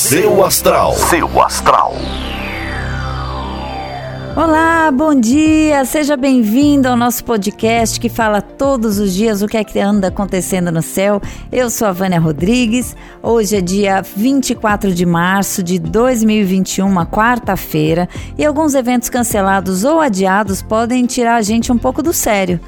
Seu astral. Seu astral. Olá, bom dia, seja bem-vindo ao nosso podcast que fala todos os dias o que é que anda acontecendo no céu. Eu sou a Vânia Rodrigues, hoje é dia 24 de março de 2021, uma quarta-feira, e alguns eventos cancelados ou adiados podem tirar a gente um pouco do sério.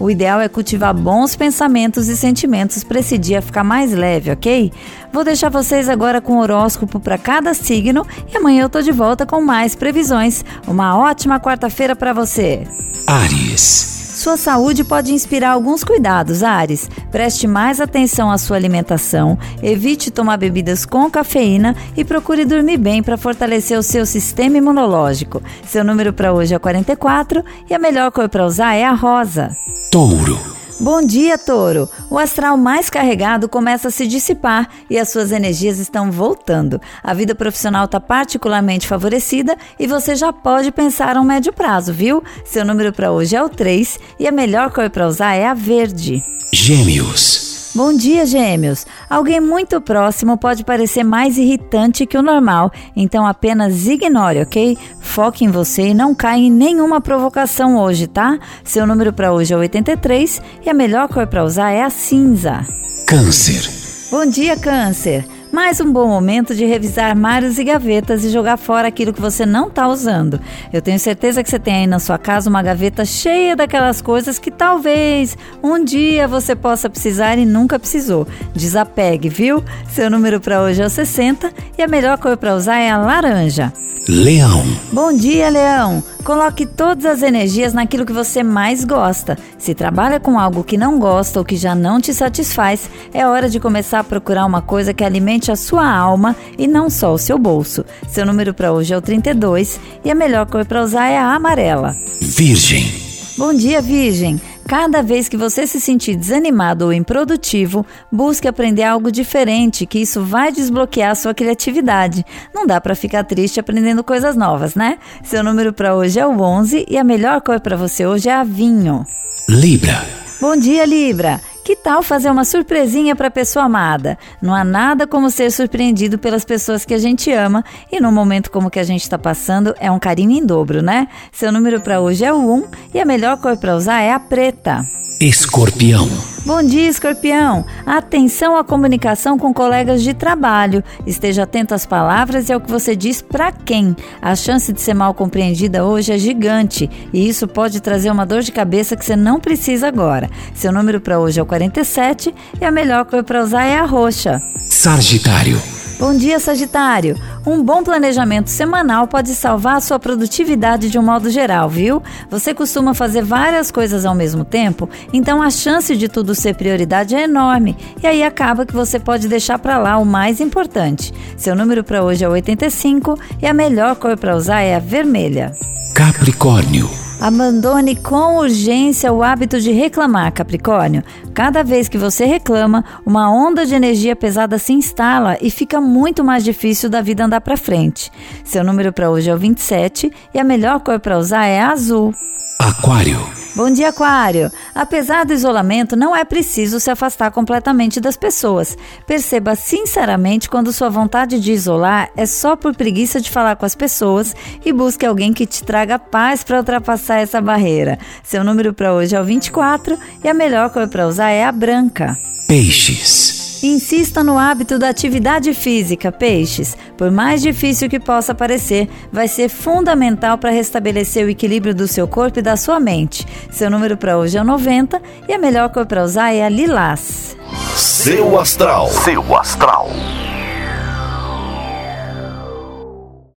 O ideal é cultivar bons pensamentos e sentimentos para esse dia ficar mais leve, ok? Vou deixar vocês agora com o horóscopo para cada signo e amanhã eu tô de volta com mais previsões. Uma ótima quarta-feira para você. Ares. Sua saúde pode inspirar alguns cuidados, Ares. Preste mais atenção à sua alimentação, evite tomar bebidas com cafeína e procure dormir bem para fortalecer o seu sistema imunológico. Seu número para hoje é 44 e a melhor cor para usar é a rosa. Touro. Bom dia, Touro! O astral mais carregado começa a se dissipar e as suas energias estão voltando. A vida profissional está particularmente favorecida e você já pode pensar a um médio prazo, viu? Seu número para hoje é o 3 e a melhor cor para usar é a verde. Gêmeos. Bom dia, gêmeos! Alguém muito próximo pode parecer mais irritante que o normal, então apenas ignore, ok? Foque em você e não caia em nenhuma provocação hoje, tá? Seu número para hoje é 83 e a melhor cor para usar é a cinza. Câncer. Bom dia, Câncer! Mais um bom momento de revisar armários e gavetas e jogar fora aquilo que você não está usando. Eu tenho certeza que você tem aí na sua casa uma gaveta cheia daquelas coisas que talvez um dia você possa precisar e nunca precisou. Desapegue, viu? Seu número para hoje é o 60 e a melhor cor para usar é a laranja. Leão. Bom dia, Leão! Coloque todas as energias naquilo que você mais gosta. Se trabalha com algo que não gosta ou que já não te satisfaz, é hora de começar a procurar uma coisa que alimente a sua alma e não só o seu bolso. Seu número para hoje é o 32 e a melhor cor para usar é a amarela. Virgem. Bom dia, Virgem! Cada vez que você se sentir desanimado ou improdutivo, busque aprender algo diferente, que isso vai desbloquear a sua criatividade. Não dá para ficar triste aprendendo coisas novas, né? Seu número para hoje é o 11 e a melhor cor para você hoje é a vinho. Libra. Bom dia, Libra! Que tal fazer uma surpresinha para a pessoa amada? Não há nada como ser surpreendido pelas pessoas que a gente ama e num momento como que a gente está passando é um carinho em dobro, né? Seu número para hoje é o 1 e a melhor cor para usar é a preta. Escorpião. Bom dia, escorpião! Atenção à comunicação com colegas de trabalho. Esteja atento às palavras e ao que você diz para quem. A chance de ser mal compreendida hoje é gigante e isso pode trazer uma dor de cabeça que você não precisa agora. Seu número para hoje é o 47 e a melhor cor para usar é a roxa. Sagitário. Bom dia, Sagitário! Um bom planejamento semanal pode salvar a sua produtividade de um modo geral, viu? Você costuma fazer várias coisas ao mesmo tempo, então a chance de tudo ser prioridade é enorme e aí acaba que você pode deixar para lá o mais importante. Seu número para hoje é 85 e a melhor cor para usar é a vermelha. Capricórnio. Abandone com urgência o hábito de reclamar, Capricórnio. Cada vez que você reclama, uma onda de energia pesada se instala e fica muito mais difícil da vida andar para frente. Seu número para hoje é o 27 e a melhor cor para usar é azul. Aquário. Bom dia, Aquário! Apesar do isolamento, não é preciso se afastar completamente das pessoas. Perceba sinceramente quando sua vontade de isolar é só por preguiça de falar com as pessoas e busque alguém que te traga paz para ultrapassar essa barreira. Seu número para hoje é o 24 e a melhor cor para usar é a branca. Peixes. Insista no hábito da atividade física, peixes. Por mais difícil que possa parecer, vai ser fundamental para restabelecer o equilíbrio do seu corpo e da sua mente. Seu número para hoje é o 90 e a melhor cor para usar é a lilás. Seu astral. Seu astral.